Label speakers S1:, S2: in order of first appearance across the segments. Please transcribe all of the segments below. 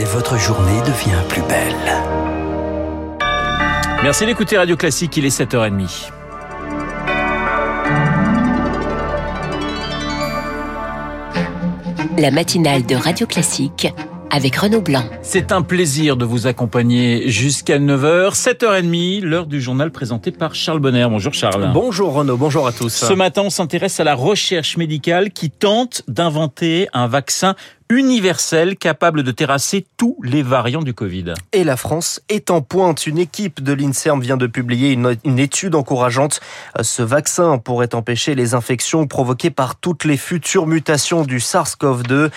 S1: et votre journée devient plus belle.
S2: Merci d'écouter Radio Classique, il est 7h30.
S3: La matinale de Radio Classique avec Renaud Blanc.
S2: C'est un plaisir de vous accompagner jusqu'à 9h, 7h30, l'heure du journal présenté par Charles Bonner. Bonjour Charles.
S4: Bonjour Renaud, bonjour à tous.
S2: Ce matin, on s'intéresse à la recherche médicale qui tente d'inventer un vaccin universel capable de terrasser tous les variants du Covid.
S4: Et la France est en pointe. Une équipe de l'INSERM vient de publier une, étude encourageante. Ce vaccin pourrait empêcher les infections provoquées par toutes les futures mutations du SARS-CoV-2.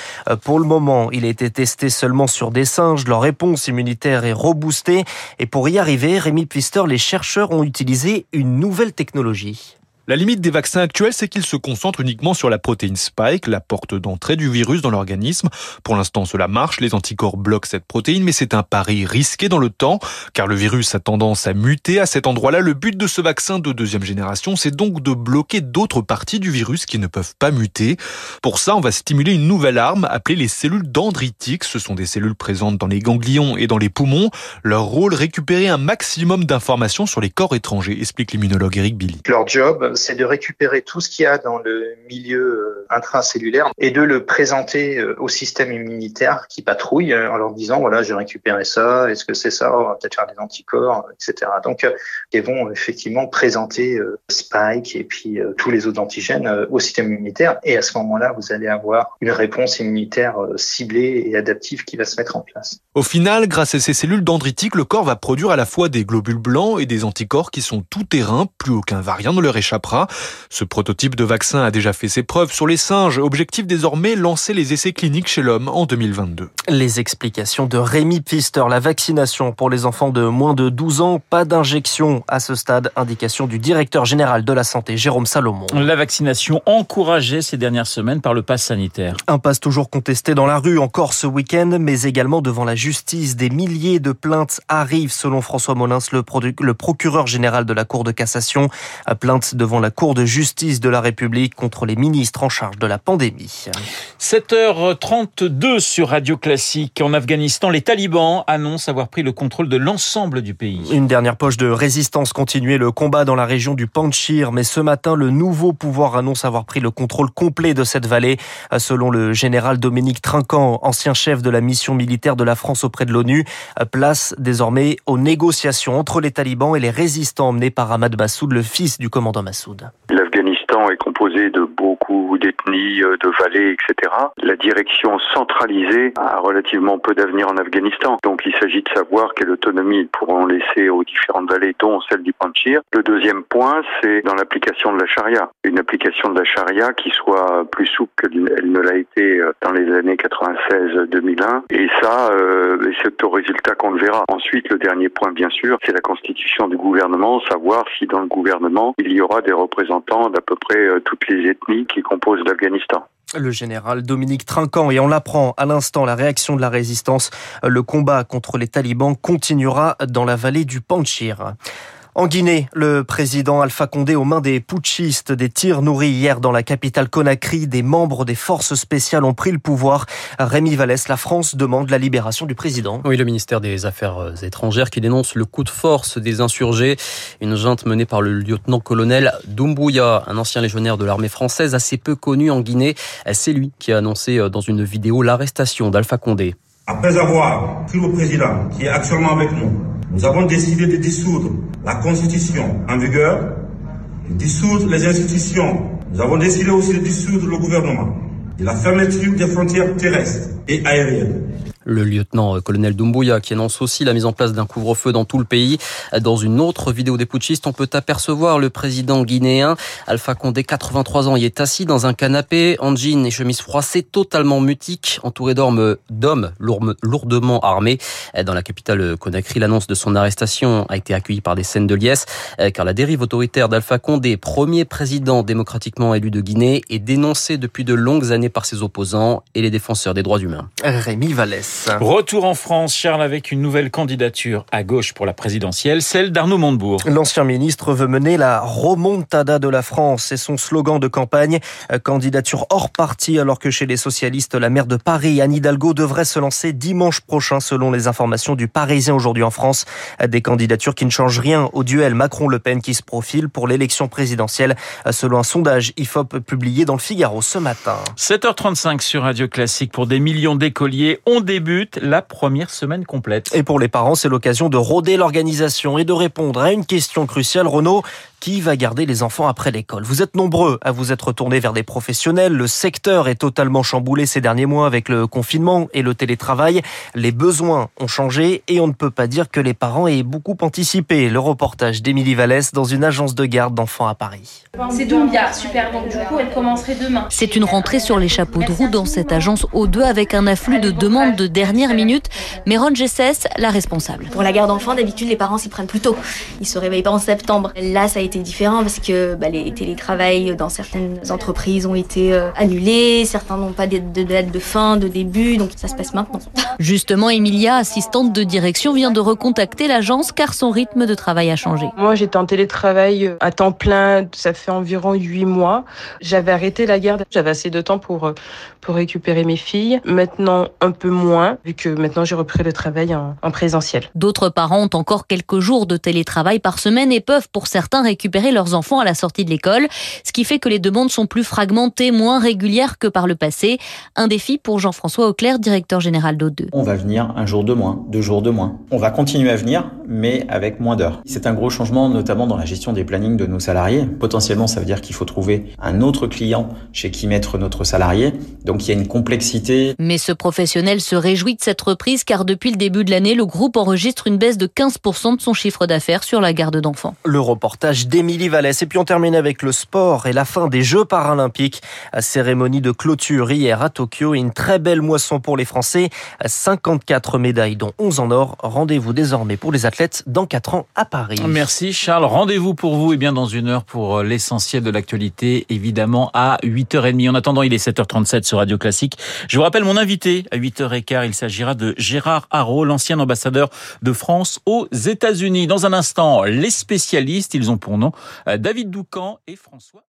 S4: Pour le moment, il a été testé seulement sur des singes. Leur réponse immunitaire est reboostée. Et pour y arriver, Rémi Pfister, les chercheurs ont utilisé une nouvelle technologie.
S5: La limite des vaccins actuels, c'est qu'ils se concentrent uniquement sur la protéine spike, la porte d'entrée du virus dans l'organisme. Pour l'instant, cela marche, les anticorps bloquent cette protéine, mais c'est un pari risqué dans le temps, car le virus a tendance à muter à cet endroit-là. Le but de ce vaccin de deuxième génération, c'est donc de bloquer d'autres parties du virus qui ne peuvent pas muter. Pour ça, on va stimuler une nouvelle arme appelée les cellules dendritiques. Ce sont des cellules présentes dans les ganglions et dans les poumons. Leur rôle, récupérer un maximum d'informations sur les corps étrangers, explique l'immunologue Eric Billy.
S6: C'est de récupérer tout ce qu'il y a dans le milieu intracellulaire et de le présenter au système immunitaire qui patrouille en leur disant voilà j'ai récupéré ça, est-ce que c'est ça, on va peut-être faire des anticorps, etc. Donc ils vont effectivement présenter Spike et puis tous les autres antigènes au système immunitaire et à ce moment-là vous allez avoir une réponse immunitaire ciblée et adaptive qui va se mettre en place.
S5: Au final, grâce à ces cellules dendritiques, le corps va produire à la fois des globules blancs et des anticorps qui sont tout terrain, plus aucun variant ne leur échappera. Ce prototype de vaccin a déjà fait ses preuves sur les singes. Objectif désormais, lancer les essais cliniques chez l'homme en 2022.
S4: Les explications de Rémi Pfister. La vaccination pour les enfants de moins de 12 ans, pas d'injection à ce stade. Indication du directeur général de la santé, Jérôme Salomon.
S2: La vaccination encouragée ces dernières semaines par le pass sanitaire.
S4: Un pass toujours contesté dans la rue encore ce week-end, mais également devant la justice. Des milliers de plaintes arrivent selon François Molins, le, le procureur général de la Cour de cassation. Plainte devant la Cour de justice de la République contre les ministres en charge de la pandémie.
S2: 7h32 sur Radio Classique. En Afghanistan, les talibans annoncent avoir pris le contrôle de l'ensemble du pays.
S4: Une dernière poche de résistance continuait le combat dans la région du Panchir, mais ce matin, le nouveau pouvoir annonce avoir pris le contrôle complet de cette vallée. Selon le général Dominique Trinquant, ancien chef de la mission militaire de la France auprès de l'ONU, place désormais aux négociations entre les talibans et les résistants menés par Ahmad Massoud, le fils du commandant Massoud.
S7: отсюда. Для Est composé de beaucoup d'ethnies, de vallées, etc. La direction centralisée a relativement peu d'avenir en Afghanistan. Donc il s'agit de savoir quelle autonomie ils pourront laisser aux différentes vallées, dont celle du Panchir. Le deuxième point, c'est dans l'application de la charia. Une application de la charia qui soit plus souple qu'elle ne l'a été dans les années 96-2001. Et ça, euh, c'est au résultat qu'on le verra. Ensuite, le dernier point, bien sûr, c'est la constitution du gouvernement, savoir si dans le gouvernement, il y aura des représentants d'à peu près toutes les ethnies qui composent l'Afghanistan.
S4: Le général Dominique Trinquant, et on l'apprend à l'instant, la réaction de la résistance, le combat contre les talibans continuera dans la vallée du Panchir. En Guinée, le président Alpha Condé aux mains des putschistes, des tirs nourris hier dans la capitale Conakry, des membres des forces spéciales ont pris le pouvoir. Rémi Vallès, la France demande la libération du président.
S8: Oui, le ministère des Affaires étrangères qui dénonce le coup de force des insurgés. Une junte menée par le lieutenant-colonel Doumbouya, un ancien légionnaire de l'armée française assez peu connu en Guinée. C'est lui qui a annoncé dans une vidéo l'arrestation d'Alpha Condé.
S9: Après avoir pris le président qui est actuellement avec nous, nous avons décidé de dissoudre la constitution en vigueur, de dissoudre les institutions. Nous avons décidé aussi de dissoudre le gouvernement, de la fermeture des frontières terrestres et aériennes.
S8: Le lieutenant-colonel Doumbouya qui annonce aussi la mise en place d'un couvre-feu dans tout le pays. Dans une autre vidéo des putschistes, on peut apercevoir le président guinéen Alpha Condé, 83 ans, il est assis dans un canapé en jean et chemise froissée, totalement mutique, entouré d'hommes lourdement armés. Dans la capitale Conakry, l'annonce de son arrestation a été accueillie par des scènes de liesse, car la dérive autoritaire d'Alpha Condé, premier président démocratiquement élu de Guinée, est dénoncée depuis de longues années par ses opposants et les défenseurs des droits humains.
S4: Rémi Vallès.
S2: Retour en France, Charles, avec une nouvelle candidature à gauche pour la présidentielle, celle d'Arnaud Montebourg.
S4: L'ancien ministre veut mener la remontada de la France. C'est son slogan de campagne. Candidature hors parti, alors que chez les socialistes, la maire de Paris, Anne Hidalgo, devrait se lancer dimanche prochain, selon les informations du Parisien aujourd'hui en France. Des candidatures qui ne changent rien au duel Macron-Le Pen qui se profile pour l'élection présidentielle, selon un sondage IFOP publié dans le Figaro ce matin.
S2: 7h35 sur Radio Classique. Pour des millions d'écoliers, on débute la première semaine complète.
S4: Et pour les parents, c'est l'occasion de rôder l'organisation et de répondre à une question cruciale. Renaud, qui va garder les enfants après l'école Vous êtes nombreux à vous être tournés vers des professionnels. Le secteur est totalement chamboulé ces derniers mois avec le confinement et le télétravail. Les besoins ont changé et on ne peut pas dire que les parents aient beaucoup anticipé. Le reportage d'Émilie Vallès dans une agence de garde d'enfants à Paris.
S10: C'est Doumbia, super. Donc du coup, elle commencerait demain.
S11: C'est une rentrée sur les chapeaux de roue dans cette agence O2 avec un afflux de demandes de dernière minute. Mais Ron Gessès, la responsable.
S12: Pour la garde d'enfants, d'habitude, les parents s'y prennent plus tôt. Ils se réveillent pas en septembre. Là, ça a été différent parce que bah, les télétravails dans certaines entreprises ont été euh, annulés. Certains n'ont pas de date de fin, de début. Donc ça se passe maintenant.
S11: Justement, Emilia, assistante de direction, vient de recontacter l'agence car son rythme de travail a changé.
S13: Moi, j'étais en télétravail à temps plein. Ça fait environ huit mois. J'avais arrêté la garde. J'avais assez de temps pour, euh, pour récupérer mes filles. Maintenant, un peu moins, vu que maintenant j'ai repris le travail en, en présentiel.
S11: D'autres parents ont encore quelques jours de télétravail par semaine et peuvent pour certains récupérer leurs enfants à la sortie de l'école, ce qui fait que les demandes sont plus fragmentées, moins régulières que par le passé. Un défi pour Jean-François Auclair, directeur général d'O2.
S14: On va venir un jour de moins, deux jours de moins. On va continuer à venir, mais avec moins d'heures. C'est un gros changement, notamment dans la gestion des plannings de nos salariés. Potentiellement, ça veut dire qu'il faut trouver un autre client chez qui mettre notre salarié. Donc il y a une complexité.
S11: Mais ce professionnel se réjouit de cette reprise car depuis le début de l'année, le groupe enregistre une baisse de 15% de son chiffre d'affaires sur la garde d'enfants.
S4: Le reportage d'Émilie Vallès. Et puis on termine avec le sport et la fin des Jeux paralympiques. Cérémonie de clôture hier à Tokyo. Une très belle moisson pour les Français. 54 médailles, dont 11 en or. Rendez-vous désormais pour les athlètes dans 4 ans à Paris.
S2: Merci Charles. Rendez-vous pour vous et bien dans une heure pour euh, l'essentiel de l'actualité, évidemment à 8h30. En attendant, il est 7h37 sur Radio Classique. Je vous rappelle mon invité à 8h15. Il s'agira de Gérard Haro, l'ancien ambassadeur de France aux États-Unis. Dans un instant, les spécialistes, ils ont pour euh, David Doucan et François